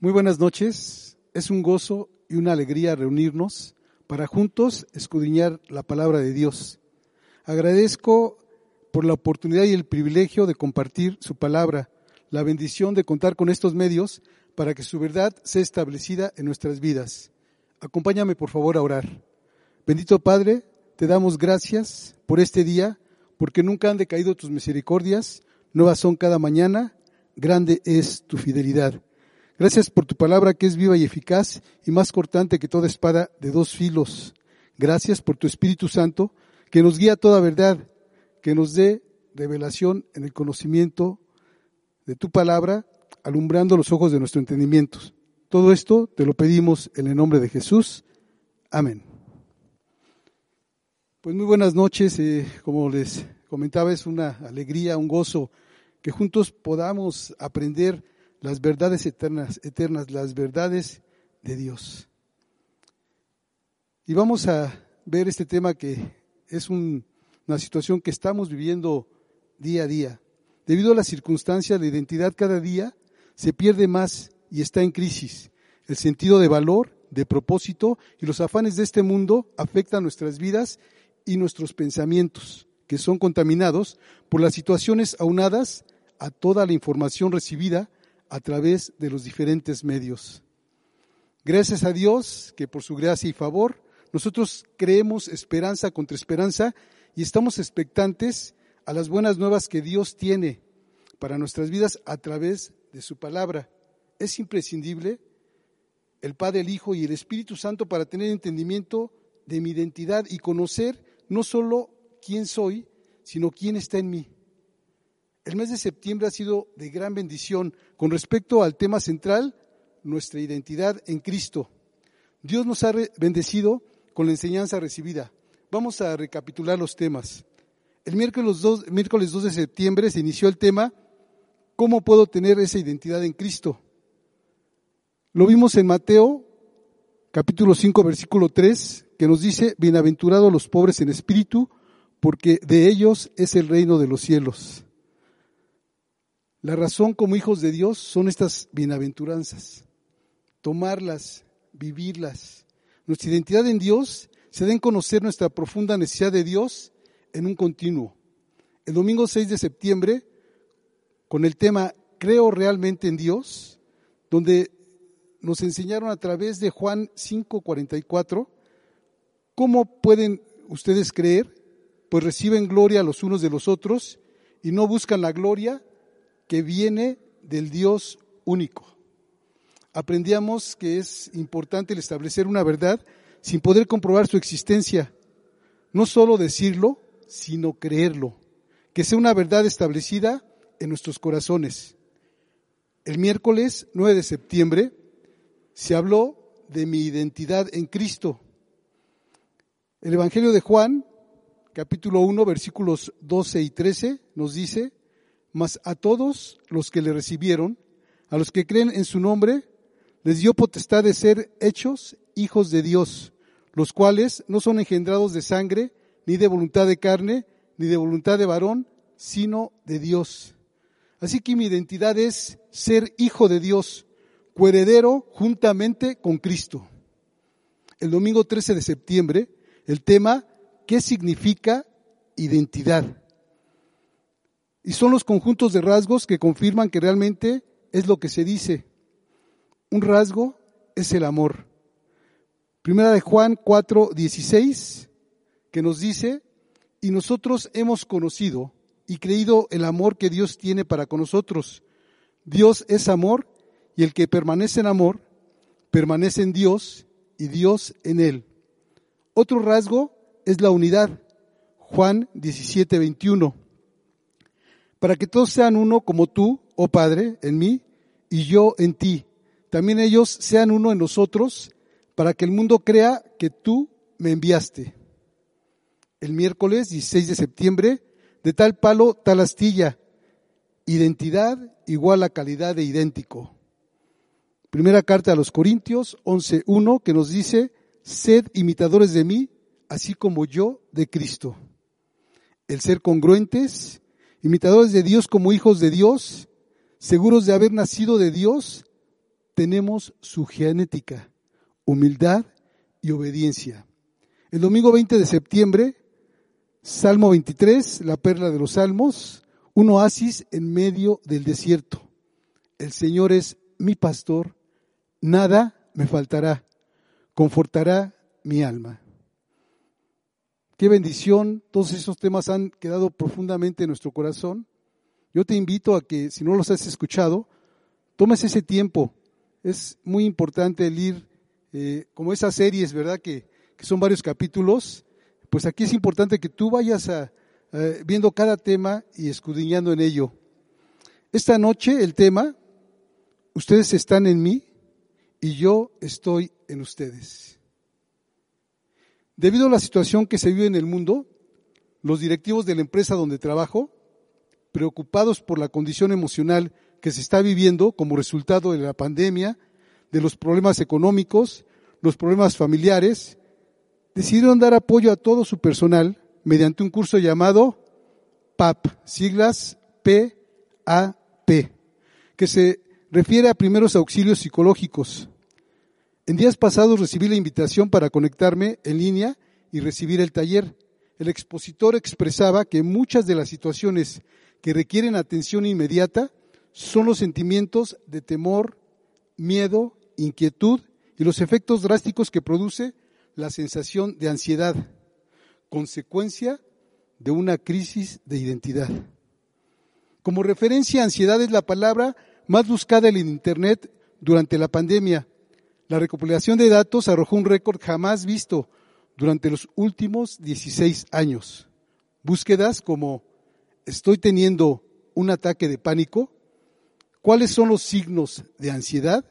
Muy buenas noches. Es un gozo y una alegría reunirnos para juntos escudriñar la palabra de Dios. Agradezco por la oportunidad y el privilegio de compartir su palabra, la bendición de contar con estos medios para que su verdad sea establecida en nuestras vidas. Acompáñame por favor a orar. Bendito Padre, te damos gracias por este día, porque nunca han decaído tus misericordias, nuevas son cada mañana, grande es tu fidelidad. Gracias por tu palabra que es viva y eficaz y más cortante que toda espada de dos filos. Gracias por tu Espíritu Santo que nos guía a toda verdad, que nos dé revelación en el conocimiento de tu palabra, alumbrando los ojos de nuestro entendimiento. Todo esto te lo pedimos en el nombre de Jesús. Amén. Pues muy buenas noches. Eh, como les comentaba, es una alegría, un gozo que juntos podamos aprender las verdades eternas, eternas, las verdades de Dios. Y vamos a ver este tema que es una situación que estamos viviendo día a día. Debido a las circunstancias, la identidad cada día se pierde más y está en crisis. El sentido de valor, de propósito y los afanes de este mundo afectan nuestras vidas y nuestros pensamientos, que son contaminados por las situaciones aunadas a toda la información recibida a través de los diferentes medios. Gracias a Dios que por su gracia y favor nosotros creemos esperanza contra esperanza y estamos expectantes a las buenas nuevas que Dios tiene para nuestras vidas a través de su palabra. Es imprescindible el Padre, el Hijo y el Espíritu Santo para tener entendimiento de mi identidad y conocer no solo quién soy, sino quién está en mí. El mes de septiembre ha sido de gran bendición con respecto al tema central, nuestra identidad en Cristo. Dios nos ha bendecido con la enseñanza recibida. Vamos a recapitular los temas. El miércoles 2, miércoles 2 de septiembre se inició el tema ¿Cómo puedo tener esa identidad en Cristo? Lo vimos en Mateo capítulo 5 versículo 3 que nos dice, bienaventurados los pobres en espíritu, porque de ellos es el reino de los cielos. La razón como hijos de Dios son estas bienaventuranzas, tomarlas, vivirlas. Nuestra identidad en Dios se da en conocer nuestra profunda necesidad de Dios en un continuo. El domingo 6 de septiembre, con el tema Creo realmente en Dios, donde nos enseñaron a través de Juan 5:44 cómo pueden ustedes creer, pues reciben gloria los unos de los otros y no buscan la gloria que viene del Dios único. Aprendíamos que es importante el establecer una verdad sin poder comprobar su existencia. No solo decirlo, sino creerlo. Que sea una verdad establecida en nuestros corazones. El miércoles 9 de septiembre se habló de mi identidad en Cristo. El Evangelio de Juan, capítulo 1, versículos 12 y 13, nos dice, mas a todos los que le recibieron, a los que creen en su nombre, les dio potestad de ser hechos hijos de Dios, los cuales no son engendrados de sangre, ni de voluntad de carne, ni de voluntad de varón, sino de Dios. Así que mi identidad es ser hijo de Dios, coheredero juntamente con Cristo. El domingo 13 de septiembre, el tema, ¿qué significa identidad? Y son los conjuntos de rasgos que confirman que realmente es lo que se dice. Un rasgo es el amor. Primera de Juan 4, 16, que nos dice, y nosotros hemos conocido y creído el amor que Dios tiene para con nosotros. Dios es amor y el que permanece en amor, permanece en Dios y Dios en él. Otro rasgo es la unidad. Juan 17, 21 para que todos sean uno como tú, oh Padre, en mí y yo en ti. También ellos sean uno en nosotros, para que el mundo crea que tú me enviaste. El miércoles 16 de septiembre, de tal palo, tal astilla. Identidad igual a calidad de idéntico. Primera carta a los Corintios 11.1 que nos dice, sed imitadores de mí, así como yo de Cristo. El ser congruentes imitadores de Dios como hijos de Dios, seguros de haber nacido de Dios, tenemos su genética, humildad y obediencia. El domingo 20 de septiembre, Salmo 23, la perla de los salmos, un oasis en medio del desierto. El Señor es mi pastor, nada me faltará, confortará mi alma. Qué bendición, todos esos temas han quedado profundamente en nuestro corazón. Yo te invito a que, si no los has escuchado, tomes ese tiempo. Es muy importante el ir, eh, como esas series, ¿verdad? Que, son varios capítulos. Pues aquí es importante que tú vayas a, viendo cada tema y escudriñando en ello. Esta noche el tema, ustedes están en mí y yo estoy en ustedes. Debido a la situación que se vive en el mundo, los directivos de la empresa donde trabajo, preocupados por la condición emocional que se está viviendo como resultado de la pandemia, de los problemas económicos, los problemas familiares, decidieron dar apoyo a todo su personal mediante un curso llamado PAP, siglas P-A-P, que se refiere a primeros auxilios psicológicos. En días pasados recibí la invitación para conectarme en línea y recibir el taller. El expositor expresaba que muchas de las situaciones que requieren atención inmediata son los sentimientos de temor, miedo, inquietud y los efectos drásticos que produce la sensación de ansiedad, consecuencia de una crisis de identidad. Como referencia, ansiedad es la palabra más buscada en Internet durante la pandemia. La recopilación de datos arrojó un récord jamás visto durante los últimos 16 años. Búsquedas como estoy teniendo un ataque de pánico, ¿cuáles son los signos de ansiedad?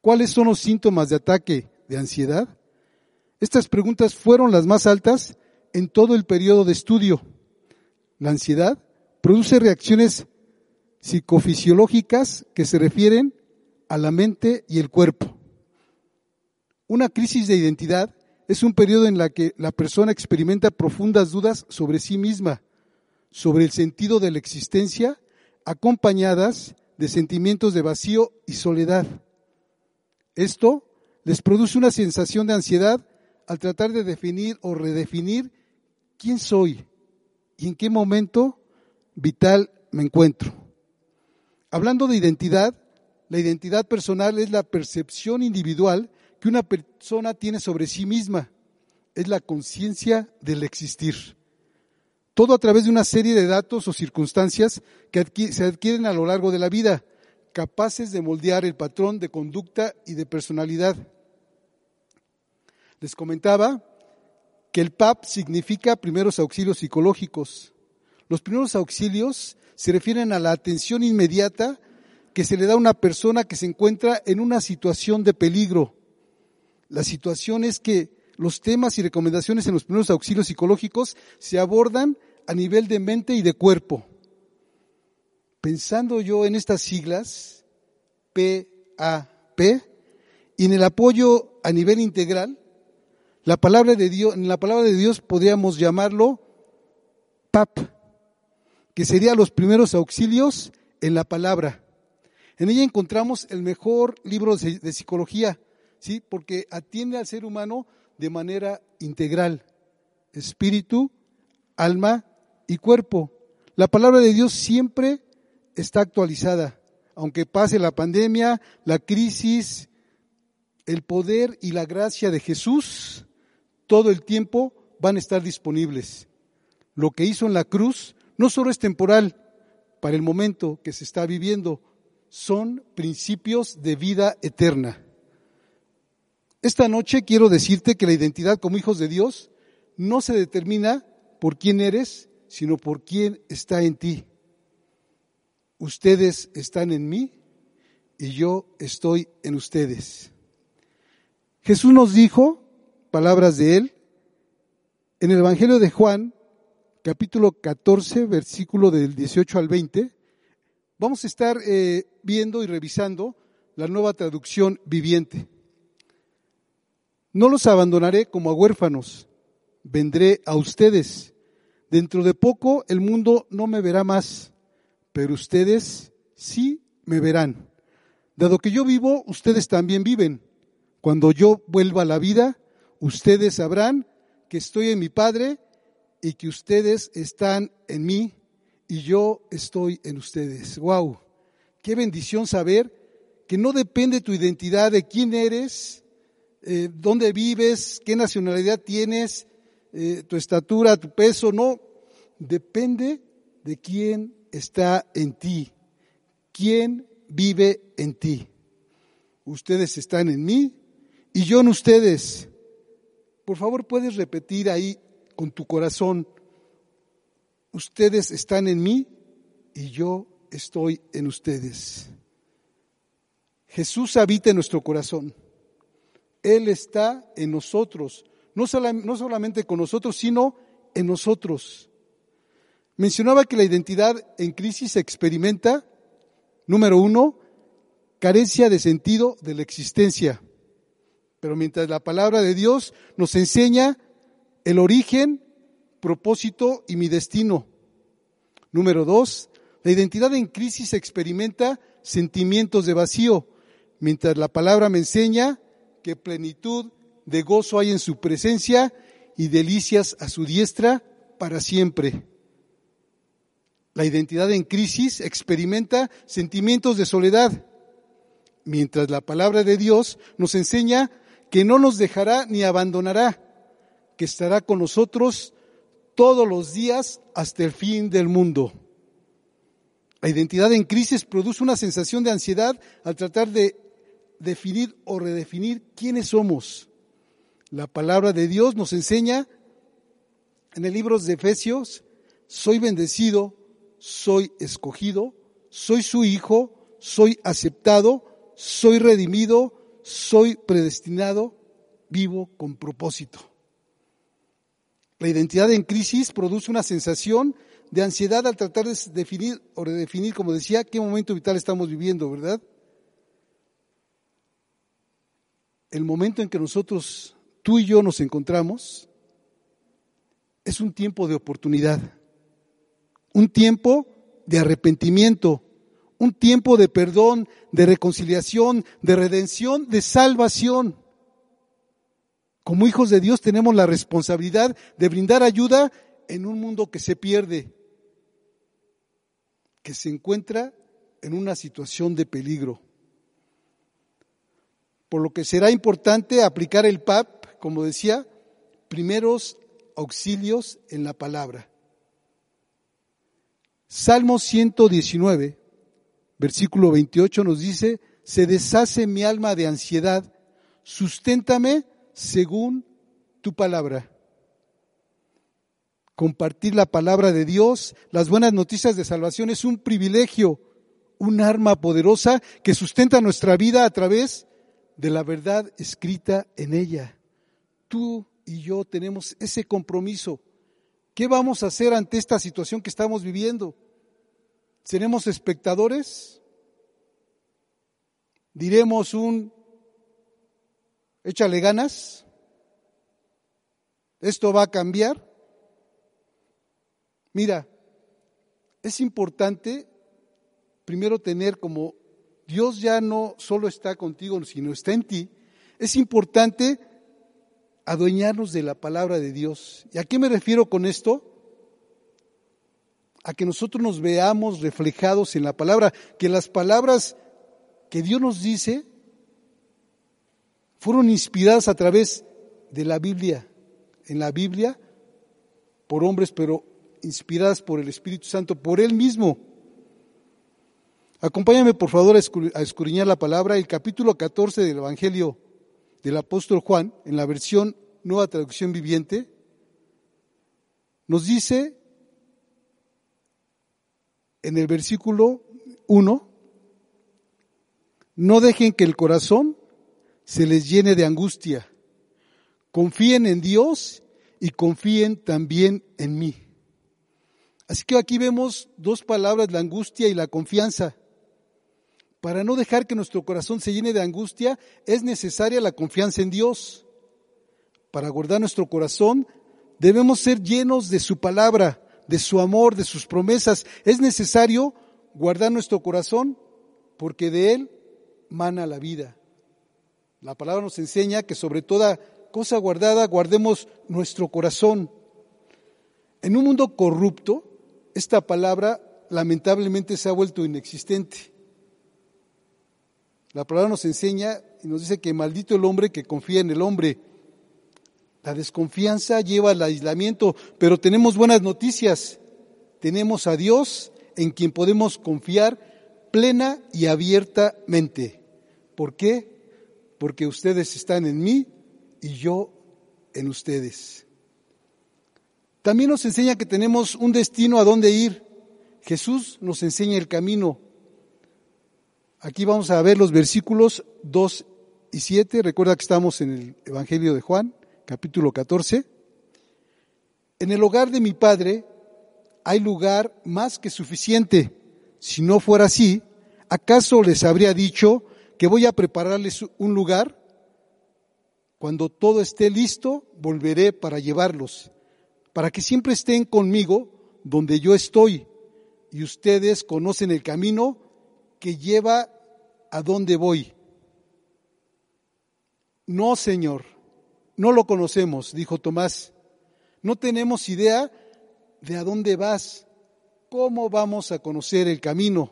¿Cuáles son los síntomas de ataque de ansiedad? Estas preguntas fueron las más altas en todo el periodo de estudio. La ansiedad produce reacciones psicofisiológicas que se refieren a la mente y el cuerpo. Una crisis de identidad es un periodo en la que la persona experimenta profundas dudas sobre sí misma, sobre el sentido de la existencia, acompañadas de sentimientos de vacío y soledad. Esto les produce una sensación de ansiedad al tratar de definir o redefinir quién soy y en qué momento vital me encuentro. Hablando de identidad, la identidad personal es la percepción individual que una persona tiene sobre sí misma, es la conciencia del existir. Todo a través de una serie de datos o circunstancias que se adquieren a lo largo de la vida, capaces de moldear el patrón de conducta y de personalidad. Les comentaba que el PAP significa primeros auxilios psicológicos. Los primeros auxilios se refieren a la atención inmediata que se le da a una persona que se encuentra en una situación de peligro. La situación es que los temas y recomendaciones en los primeros auxilios psicológicos se abordan a nivel de mente y de cuerpo. Pensando yo en estas siglas, P-A-P, y en el apoyo a nivel integral, la palabra de Dios, en la palabra de Dios podríamos llamarlo PAP, que sería los primeros auxilios en la palabra. En ella encontramos el mejor libro de psicología, ¿sí? Porque atiende al ser humano de manera integral, espíritu, alma y cuerpo. La palabra de Dios siempre está actualizada, aunque pase la pandemia, la crisis, el poder y la gracia de Jesús todo el tiempo van a estar disponibles. Lo que hizo en la cruz no solo es temporal para el momento que se está viviendo, son principios de vida eterna. Esta noche quiero decirte que la identidad como hijos de Dios no se determina por quién eres, sino por quién está en ti. Ustedes están en mí y yo estoy en ustedes. Jesús nos dijo, palabras de él, en el Evangelio de Juan, capítulo 14, versículo del 18 al 20, vamos a estar eh, viendo y revisando la nueva traducción viviente. No los abandonaré como a huérfanos, vendré a ustedes. Dentro de poco el mundo no me verá más, pero ustedes sí me verán. Dado que yo vivo, ustedes también viven. Cuando yo vuelva a la vida, ustedes sabrán que estoy en mi Padre y que ustedes están en mí y yo estoy en ustedes. Wow. Qué bendición saber que no depende tu identidad de quién eres, eh, dónde vives, qué nacionalidad tienes, eh, tu estatura, tu peso, no. Depende de quién está en ti, quién vive en ti. Ustedes están en mí y yo en ustedes. Por favor, puedes repetir ahí con tu corazón, ustedes están en mí y yo estoy en ustedes. Jesús habita en nuestro corazón. Él está en nosotros, no, solamente con nosotros, sino en nosotros. Mencionaba que la identidad en crisis se experimenta, número uno, carencia de sentido de la existencia. Pero mientras la palabra de Dios nos enseña el origen, propósito y mi destino. Número dos, la identidad en crisis experimenta sentimientos de vacío, mientras la palabra me enseña que plenitud de gozo hay en su presencia y delicias a su diestra para siempre. La identidad en crisis experimenta sentimientos de soledad, mientras la palabra de Dios nos enseña que no nos dejará ni abandonará, que estará con nosotros todos los días hasta el fin del mundo. La identidad en crisis produce una sensación de ansiedad al tratar de definir o redefinir quiénes somos. La palabra de Dios nos enseña en el libro de Efesios, soy bendecido, soy escogido, soy su hijo, soy aceptado, soy redimido, soy predestinado, vivo con propósito. La identidad en crisis produce una sensación de ansiedad al tratar de definir o redefinir, como decía, qué momento vital estamos viviendo, ¿verdad? El momento en que nosotros, tú y yo nos encontramos, es un tiempo de oportunidad, un tiempo de arrepentimiento, un tiempo de perdón, de reconciliación, de redención, de salvación. Como hijos de Dios tenemos la responsabilidad de brindar ayuda en un mundo que se pierde, que se encuentra en una situación de peligro. Por lo que será importante aplicar el PAP, como decía, primeros auxilios en la palabra. Salmo 119, versículo 28 nos dice, se deshace mi alma de ansiedad, susténtame según tu palabra. Compartir la palabra de Dios, las buenas noticias de salvación es un privilegio, un arma poderosa que sustenta nuestra vida a través de la verdad escrita en ella. Tú y yo tenemos ese compromiso. ¿Qué vamos a hacer ante esta situación que estamos viviendo? ¿Seremos espectadores? ¿Diremos un échale ganas, esto va a cambiar. Mira, es importante primero tener como Dios ya no solo está contigo, sino está en ti. Es importante adueñarnos de la palabra de Dios. ¿Y a qué me refiero con esto? A que nosotros nos veamos reflejados en la palabra, que las palabras que Dios nos dice fueron inspiradas a través de la Biblia, en la Biblia, por hombres, pero inspiradas por el Espíritu Santo, por Él mismo. Acompáñame por favor a escudriñar la palabra, el capítulo 14 del Evangelio del apóstol Juan, en la versión Nueva Traducción Viviente, nos dice en el versículo 1, no dejen que el corazón se les llene de angustia. Confíen en Dios y confíen también en mí. Así que aquí vemos dos palabras, la angustia y la confianza. Para no dejar que nuestro corazón se llene de angustia, es necesaria la confianza en Dios. Para guardar nuestro corazón, debemos ser llenos de su palabra, de su amor, de sus promesas. Es necesario guardar nuestro corazón porque de él mana la vida. La palabra nos enseña que sobre toda cosa guardada guardemos nuestro corazón. En un mundo corrupto, esta palabra lamentablemente se ha vuelto inexistente. La palabra nos enseña y nos dice que maldito el hombre que confía en el hombre. La desconfianza lleva al aislamiento, pero tenemos buenas noticias. Tenemos a Dios en quien podemos confiar plena y abiertamente. ¿Por qué? Porque ustedes están en mí y yo en ustedes. También nos enseña que tenemos un destino a dónde ir. Jesús nos enseña el camino. Aquí vamos a ver los versículos 2 y 7. Recuerda que estamos en el Evangelio de Juan, capítulo 14. En el hogar de mi Padre hay lugar más que suficiente. Si no fuera así, ¿acaso les habría dicho que voy a prepararles un lugar? Cuando todo esté listo, volveré para llevarlos, para que siempre estén conmigo donde yo estoy y ustedes conocen el camino que lleva a donde voy. No, Señor, no lo conocemos, dijo Tomás. No tenemos idea de a dónde vas. ¿Cómo vamos a conocer el camino?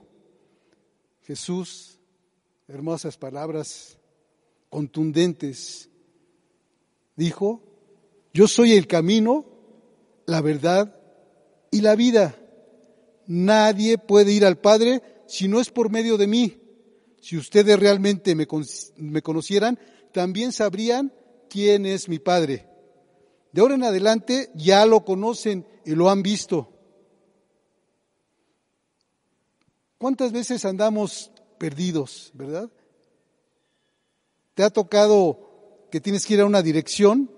Jesús, hermosas palabras contundentes, dijo, yo soy el camino, la verdad y la vida. Nadie puede ir al Padre si no es por medio de mí. Si ustedes realmente me, me conocieran, también sabrían quién es mi Padre. De ahora en adelante ya lo conocen y lo han visto. ¿Cuántas veces andamos perdidos, verdad? ¿Te ha tocado que tienes que ir a una dirección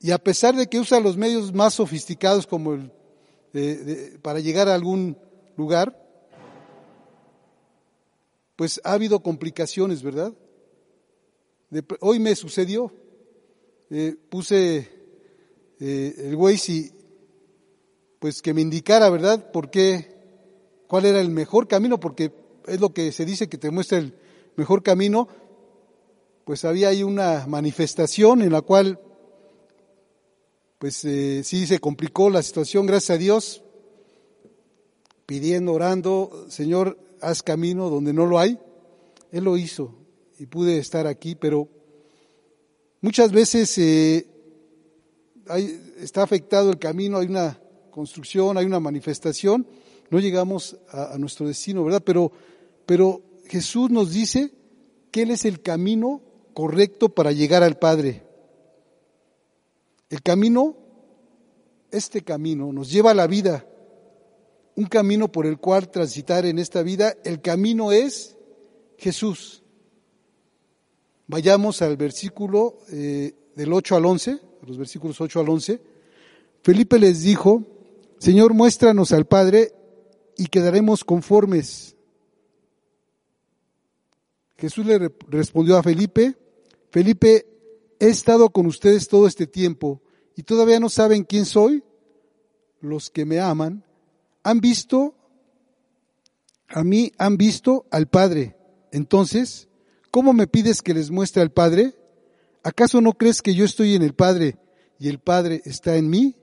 y a pesar de que usa los medios más sofisticados como el para llegar a algún lugar, pues ha habido complicaciones, ¿verdad? hoy me sucedió, eh, puse eh, el Waze pues que me indicara, ¿verdad? ¿Por qué? ¿Cuál era el mejor camino? Porque es lo que se dice que te muestra el mejor camino pues había ahí una manifestación en la cual pues eh, sí se complicó la situación, gracias a Dios, pidiendo, orando, Señor, haz camino donde no lo hay. Él lo hizo y pude estar aquí, pero muchas veces eh, está afectado el camino, hay una construcción, hay una manifestación, no llegamos a, a nuestro destino, ¿verdad? Pero, pero Jesús nos dice que Él es el camino correcto para llegar al Padre. El camino, este camino, nos lleva a la vida, un camino por el cual transitar en esta vida. El camino es Jesús. Vayamos al versículo eh, del 8 al 11, los versículos 8 al 11. Felipe les dijo, Señor, muéstranos al Padre y quedaremos conformes. Jesús le respondió a Felipe, Felipe, he estado con ustedes todo este tiempo y todavía no saben quién soy. Los que me aman han visto, a mí han visto al Padre. Entonces, ¿cómo me pides que les muestre al Padre? ¿Acaso no crees que yo estoy en el Padre y el Padre está en mí?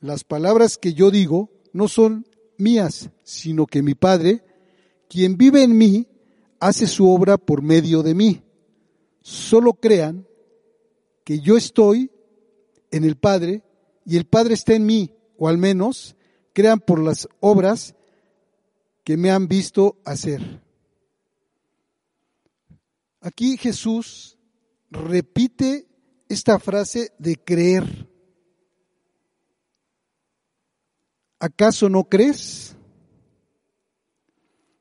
Las palabras que yo digo no son mías, sino que mi Padre, quien vive en mí, hace su obra por medio de mí solo crean que yo estoy en el Padre y el Padre está en mí, o al menos crean por las obras que me han visto hacer. Aquí Jesús repite esta frase de creer. ¿Acaso no crees?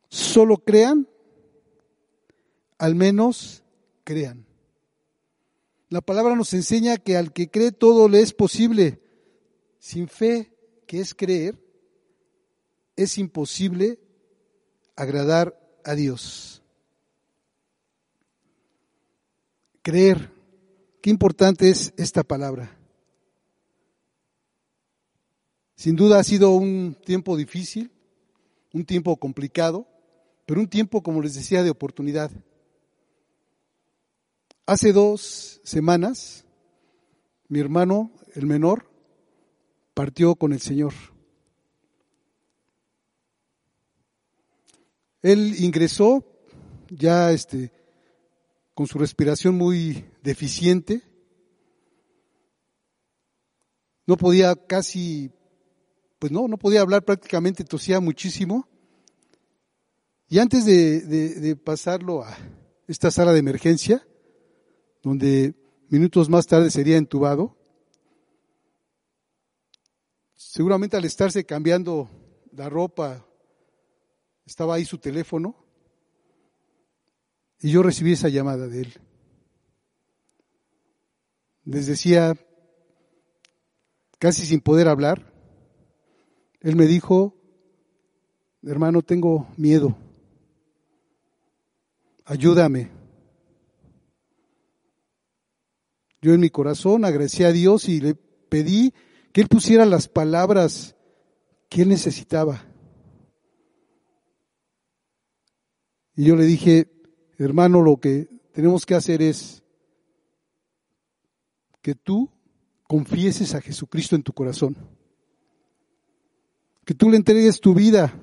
Solo crean, al menos crean. La palabra nos enseña que al que cree todo le es posible. Sin fe, que es creer, es imposible agradar a Dios. Creer, qué importante es esta palabra. Sin duda ha sido un tiempo difícil, un tiempo complicado, pero un tiempo, como les decía, de oportunidad. Hace dos semanas, mi hermano, el menor, partió con el Señor. Él ingresó ya este, con su respiración muy deficiente. No podía casi, pues no, no podía hablar prácticamente, tosía muchísimo. Y antes de, de pasarlo a esta sala de emergencia, donde minutos más tarde sería entubado, seguramente al estarse cambiando la ropa, estaba ahí su teléfono, y yo recibí esa llamada de él. Les decía, casi sin poder hablar, él me dijo, hermano, tengo miedo, ayúdame. Yo en mi corazón agradecí a Dios y le pedí que Él pusiera las palabras que Él necesitaba. Y yo le dije, hermano, lo que tenemos que hacer es que tú confieses a Jesucristo en tu corazón. Que tú le entregues tu vida.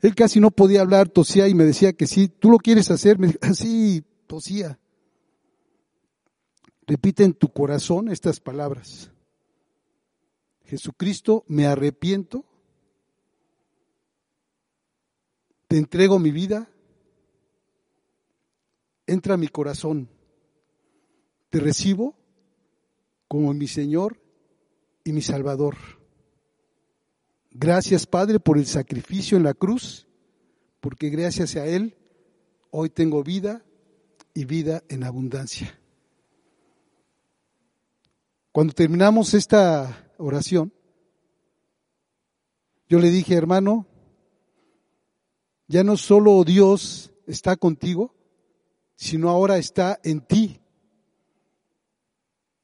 Él casi no podía hablar, tosía y me decía que sí, tú lo quieres hacer, me así tosía. Repite en tu corazón estas palabras. Jesucristo, me arrepiento, te entrego mi vida, entra a mi corazón. Te recibo como mi Señor y mi Salvador. Gracias, Padre, por el sacrificio en la cruz, porque gracias a Él hoy tengo vida y vida en abundancia. Cuando terminamos esta oración, yo le dije, hermano, ya no solo Dios está contigo, sino ahora está en ti.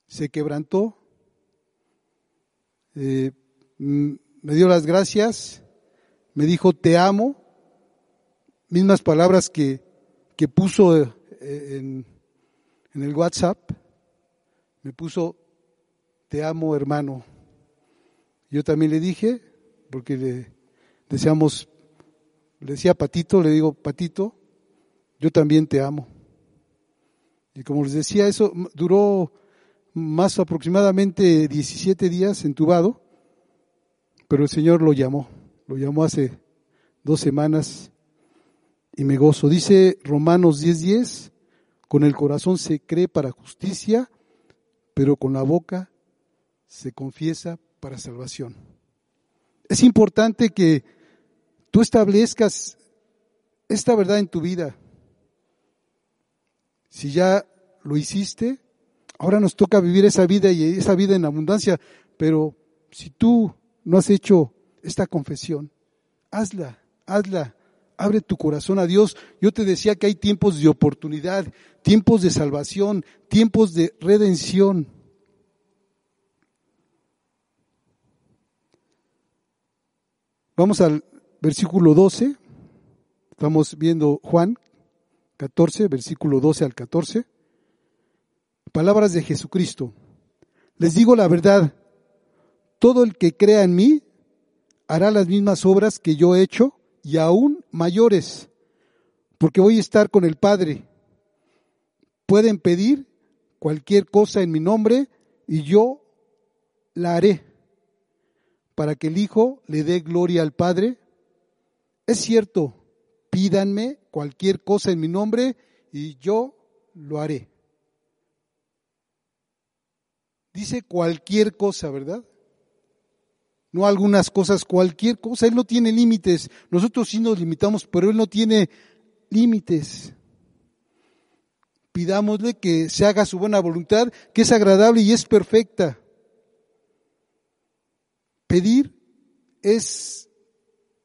Se quebrantó, eh, me dio las gracias, me dijo, te amo, mismas palabras que, que puso eh, en, en el WhatsApp, me puso, te amo hermano. Yo también le dije, porque le deseamos, le decía Patito, le digo, Patito, yo también te amo. Y como les decía, eso duró más aproximadamente 17 días entubado, pero el Señor lo llamó, lo llamó hace dos semanas y me gozo. Dice Romanos 10:10, 10, con el corazón se cree para justicia, pero con la boca se confiesa para salvación. Es importante que tú establezcas esta verdad en tu vida. Si ya lo hiciste, ahora nos toca vivir esa vida y esa vida en abundancia. Pero si tú no has hecho esta confesión, hazla, hazla. Abre tu corazón a Dios. Yo te decía que hay tiempos de oportunidad, tiempos de salvación, tiempos de redención. Vamos al versículo 12. Estamos viendo Juan 14, versículo 12 al 14. Palabras de Jesucristo. Les digo la verdad, todo el que crea en mí hará las mismas obras que yo he hecho y aún mayores, porque voy a estar con el Padre. Pueden pedir cualquier cosa en mi nombre y yo la haré, para que el Hijo le dé gloria al Padre. Es cierto, pídanme cualquier cosa en mi nombre y yo lo haré. Dice cualquier cosa, ¿verdad? No algunas cosas, cualquier cosa. Él no tiene límites. Nosotros sí nos limitamos, pero Él no tiene límites. Pidámosle que se haga su buena voluntad, que es agradable y es perfecta. Pedir es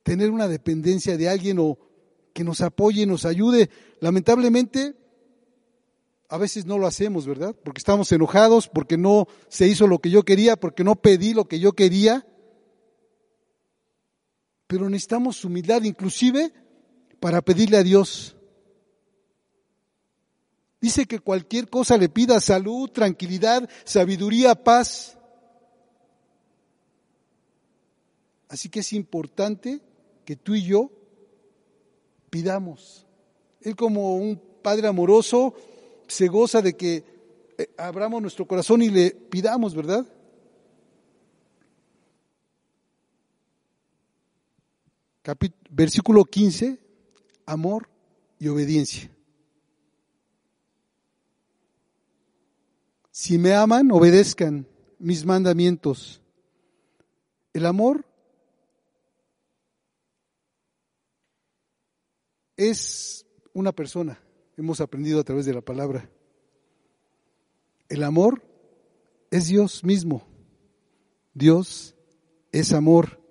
tener una dependencia de alguien o que nos apoye, nos ayude. Lamentablemente, a veces no lo hacemos, ¿verdad? Porque estamos enojados, porque no se hizo lo que yo quería, porque no pedí lo que yo quería. Pero necesitamos humildad, inclusive para pedirle a Dios. Dice que cualquier cosa le pida salud, tranquilidad, sabiduría, paz. Así que es importante que tú y yo pidamos. Él como un padre amoroso se goza de que eh, abramos nuestro corazón y le pidamos, ¿verdad? versículo 15, amor y obediencia. Si me aman, obedezcan mis mandamientos. El amor es una persona, hemos aprendido a través de la palabra. El amor es Dios mismo. Dios es amor.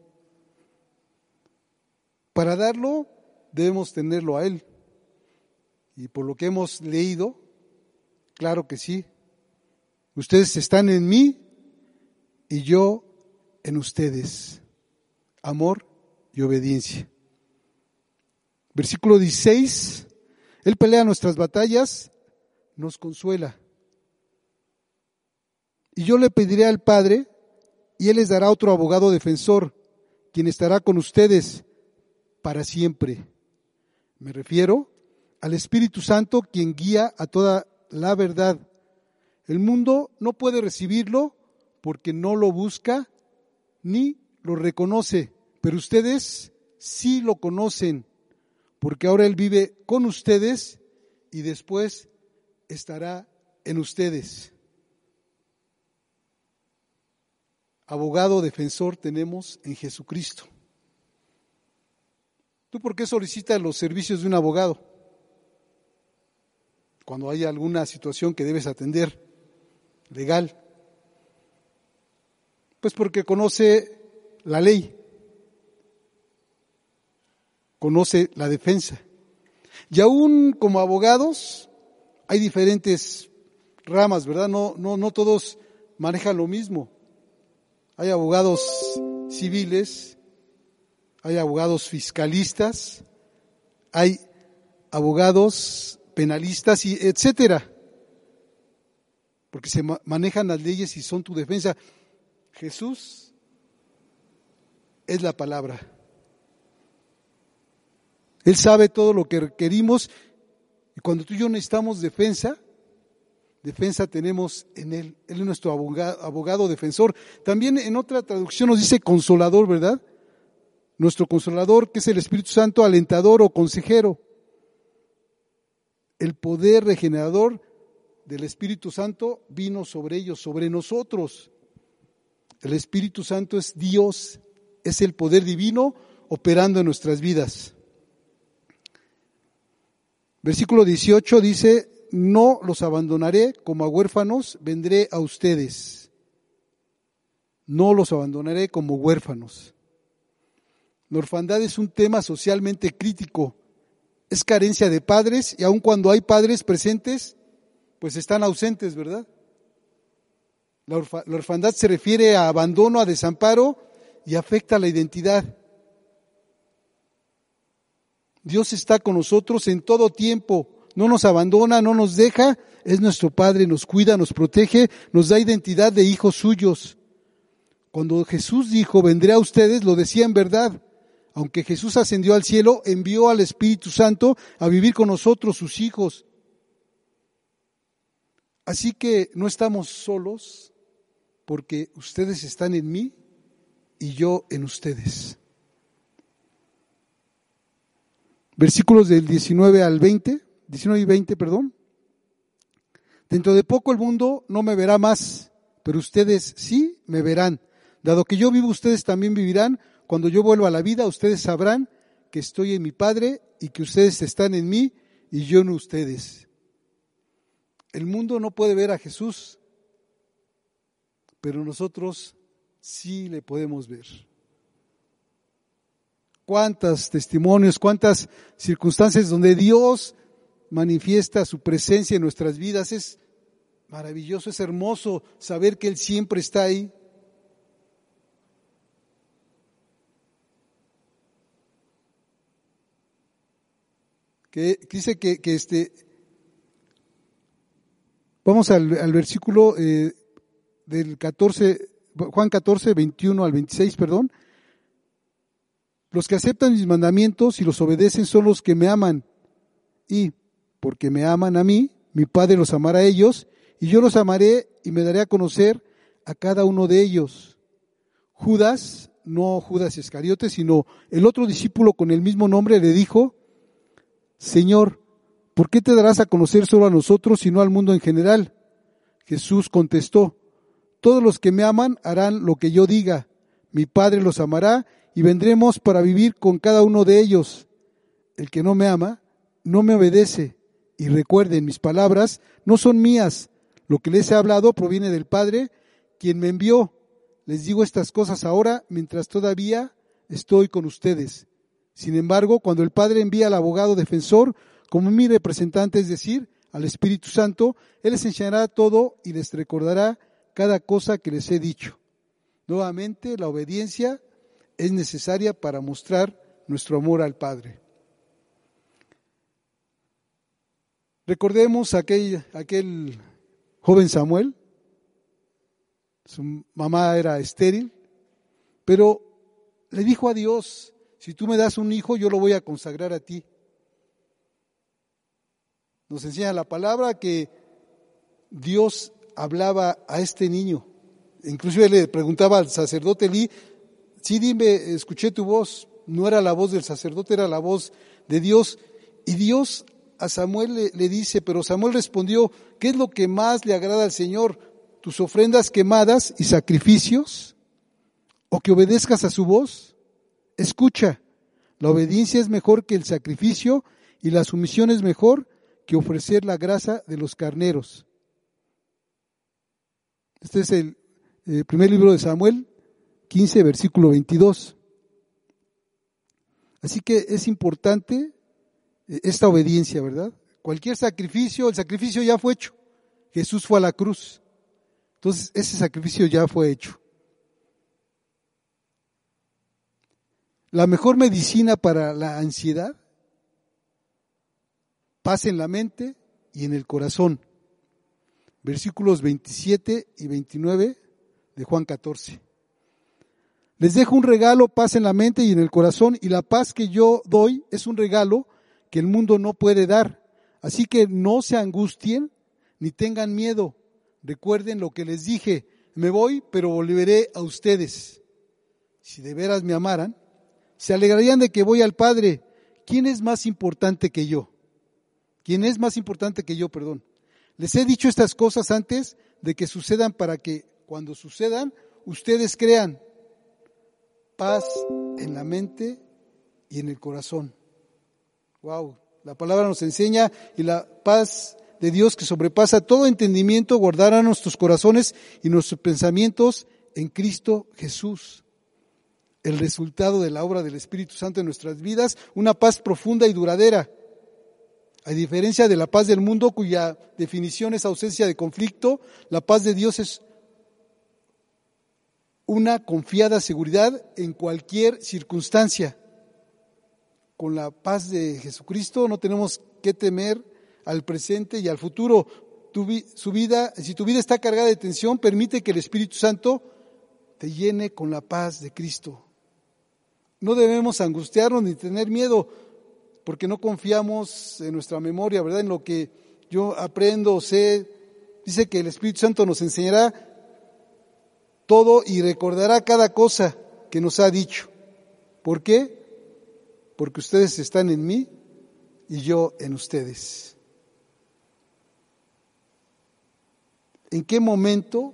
Para darlo debemos tenerlo a Él. Y por lo que hemos leído, claro que sí. Ustedes están en mí y yo en ustedes. Amor y obediencia. Versículo 16. Él pelea nuestras batallas, nos consuela. Y yo le pediré al Padre, y Él les dará otro abogado defensor, quien estará con ustedes para siempre. Me refiero al Espíritu Santo, quien guía a toda la verdad. El mundo no puede recibirlo porque no lo busca ni lo reconoce, pero ustedes sí lo conocen, porque ahora Él vive con ustedes y después estará en ustedes. abogado defensor tenemos en Jesucristo. ¿Tú por qué solicitas los servicios de un abogado? Cuando hay alguna situación que debes atender legal. Pues porque conoce la ley, conoce la defensa. Y aún como abogados hay diferentes ramas, ¿verdad? No, no, no todos manejan lo mismo. Hay abogados civiles, hay abogados fiscalistas, hay abogados penalistas y etcétera. Porque se manejan las leyes y son tu defensa. Jesús es la palabra. Él sabe todo lo que requerimos y cuando tú y yo necesitamos defensa, defensa tenemos en Él. Él es nuestro abogado, defensor. También en otra traducción nos dice consolador, ¿verdad? Nuestro consolador, que es el Espíritu Santo, alentador o consejero. El poder regenerador del Espíritu Santo vino sobre ellos, sobre nosotros. El Espíritu Santo es Dios, es el poder divino operando en nuestras vidas. Versículo 18 dice, no los abandonaré como a huérfanos, vendré a ustedes. No los abandonaré como huérfanos. La orfandad es un tema socialmente crítico. Es carencia de padres y aun cuando hay padres presentes, pues están ausentes, ¿verdad? La, orfandad se refiere a abandono, a desamparo y afecta a la identidad. Dios está con nosotros en todo tiempo no nos abandona, no nos deja, es nuestro Padre, nos cuida, nos protege, nos da identidad de hijos suyos. Cuando Jesús dijo, vendré a ustedes, lo decía en verdad. Aunque Jesús ascendió al cielo, envió al Espíritu Santo a vivir con nosotros, sus hijos. Así que no estamos solos porque ustedes están en mí y yo en ustedes. Versículos del 19 al 20. 19 y 20, perdón. Dentro de poco el mundo no me verá más, pero ustedes sí me verán. Dado que yo vivo, ustedes también vivirán. Cuando yo vuelva a la vida, ustedes sabrán que estoy en mi Padre y que ustedes están en mí y yo en ustedes. El mundo no puede ver a Jesús, pero nosotros sí le podemos ver. Cuántos testimonios, cuántas circunstancias donde Dios manifiesta su presencia en nuestras vidas. Es maravilloso, es hermoso saber que Él siempre está ahí. que dice que, este, vamos al, versículo eh, del 14, Juan 14, 21 al 26, perdón. Los que aceptan mis mandamientos y los obedecen son los que me aman. Y porque me aman a mí, mi Padre los amará a ellos, y yo los amaré y me daré a conocer a cada uno de ellos. Judas, no Judas Iscariote, sino el otro discípulo con el mismo nombre, le dijo, Señor, ¿por qué te darás a conocer solo a nosotros y no al mundo en general? Jesús contestó, Todos los que me aman harán lo que yo diga. Mi Padre los amará y vendremos para vivir con cada uno de ellos. El que no me ama, no me obedece. Y recuerden, mis palabras no son mías. Lo que les he hablado proviene del Padre, quien me envió. Les digo estas cosas ahora mientras todavía estoy con ustedes. Sin embargo, cuando el Padre envía al abogado defensor como mi representante, es decir, al Espíritu Santo, Él les enseñará todo y les recordará cada cosa que les he dicho. Nuevamente, la obediencia es necesaria para mostrar nuestro amor al Padre. Recordemos aquel, aquel joven Samuel, su mamá era estéril, pero le dijo a Dios, si tú me das un hijo, yo lo voy a consagrar a ti. Nos enseña la palabra que Dios hablaba a este niño. Inclusive le preguntaba al sacerdote Lee, sí dime, escuché tu voz, no era la voz del sacerdote, era la voz de Dios. Y Dios a Samuel le, dice, pero Samuel respondió, ¿qué es lo que más le agrada al Señor? ¿Tus ofrendas quemadas y sacrificios? ¿O que obedezcas a su voz? Escucha, la obediencia es mejor que el sacrificio y la sumisión es mejor que ofrecer la grasa de los carneros. Este es el, el primer libro de Samuel, 15, versículo 22. Así que es importante eh, esta obediencia, ¿verdad? Cualquier sacrificio, el sacrificio ya fue hecho. Jesús fue a la cruz. Entonces, ese sacrificio ya fue hecho. La mejor medicina para la ansiedad pasa en la mente y en el corazón. Versículos 27 y 29 de Juan 14. Les dejo un regalo, paz en la mente y en el corazón, y la paz que yo doy es un regalo que el mundo no puede dar. Así que no se angustien ni tengan miedo. Recuerden lo que les dije, me voy, pero volveré a ustedes. Si de veras me amaran, se alegrarían de que voy al Padre. ¿Quién es más importante que yo? ¿Quién es más importante que yo, perdón? Les he dicho estas cosas antes de que sucedan para que cuando sucedan ustedes crean paz en la mente y en el corazón. Wow, la palabra nos enseña y la paz de Dios que sobrepasa todo entendimiento guardará nuestros corazones y nuestros pensamientos en Cristo Jesús el resultado de la obra del Espíritu Santo en nuestras vidas, una paz profunda y duradera. A diferencia de la paz del mundo, cuya definición es ausencia de conflicto, la paz de Dios es una confiada seguridad en cualquier circunstancia. Con la paz de Jesucristo no tenemos que temer al presente y al futuro. su vida, si tu vida está cargada de tensión, permite que el Espíritu Santo te llene con la paz de Cristo. No debemos angustiarnos ni tener miedo porque no confiamos en nuestra memoria, ¿verdad? En lo que yo aprendo, sé. Dice que el Espíritu Santo nos enseñará todo y recordará cada cosa que nos ha dicho. ¿Por qué? Porque ustedes están en mí y yo en ustedes. ¿En qué momento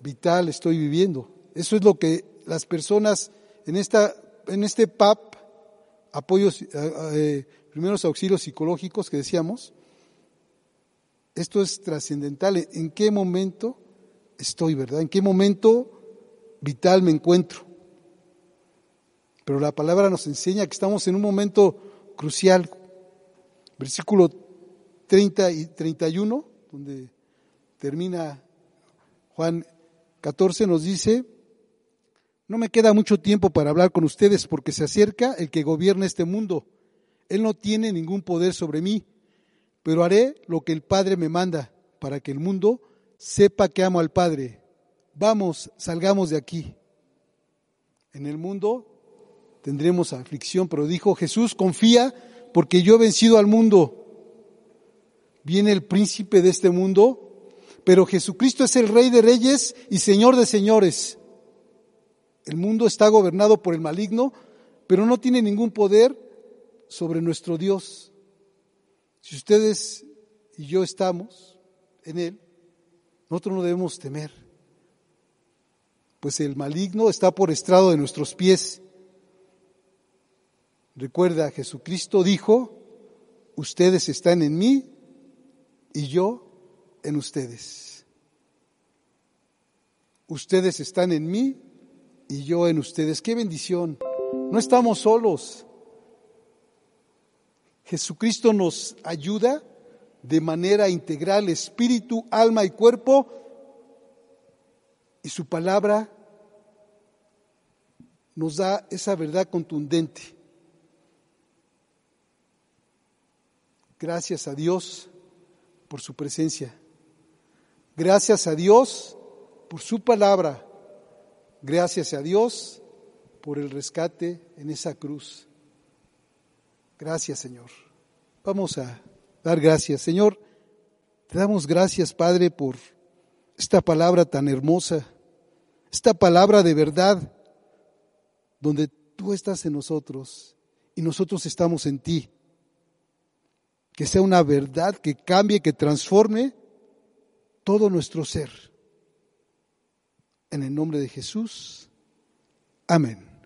vital estoy viviendo? Eso es lo que las personas en esta en este PAP, apoyos, eh, eh, primeros auxilios psicológicos que decíamos, esto es trascendental. ¿En qué momento estoy, verdad? ¿En qué momento vital me encuentro? Pero la palabra nos enseña que estamos en un momento crucial. Versículo 30 y 31, donde termina Juan 14, nos dice, no me queda mucho tiempo para hablar con ustedes porque se acerca el que gobierna este mundo, Él no tiene ningún poder sobre mí, pero haré lo que el Padre me manda para que el mundo sepa que amo al Padre. Vamos, salgamos de aquí. En el mundo tendremos aflicción, pero dijo Jesús, confía porque yo he vencido al mundo. Viene el príncipe de este mundo, pero Jesucristo es el rey de reyes y señor de señores. El mundo está gobernado por el maligno, pero no tiene ningún poder sobre nuestro Dios. Si ustedes y yo estamos en Él, nosotros no debemos temer, pues el maligno está por estrado de nuestros pies. Recuerda, Jesucristo dijo, ustedes están en mí y yo en ustedes. Ustedes están en mí y yo en ustedes. Qué bendición. No estamos solos. Jesucristo nos ayuda de manera integral, espíritu, alma y cuerpo, y su palabra nos da esa verdad contundente. Gracias a Dios por su presencia. Gracias a Dios por su palabra. Gracias a Dios por el rescate en esa cruz. Gracias, Señor. Vamos a dar gracias. Señor, te damos gracias, Padre, por esta palabra tan hermosa, esta palabra de verdad, donde tú estás en nosotros y nosotros estamos en ti. Que sea una verdad que cambie, que transforme todo nuestro ser. En el nombre de Jesús. Amén.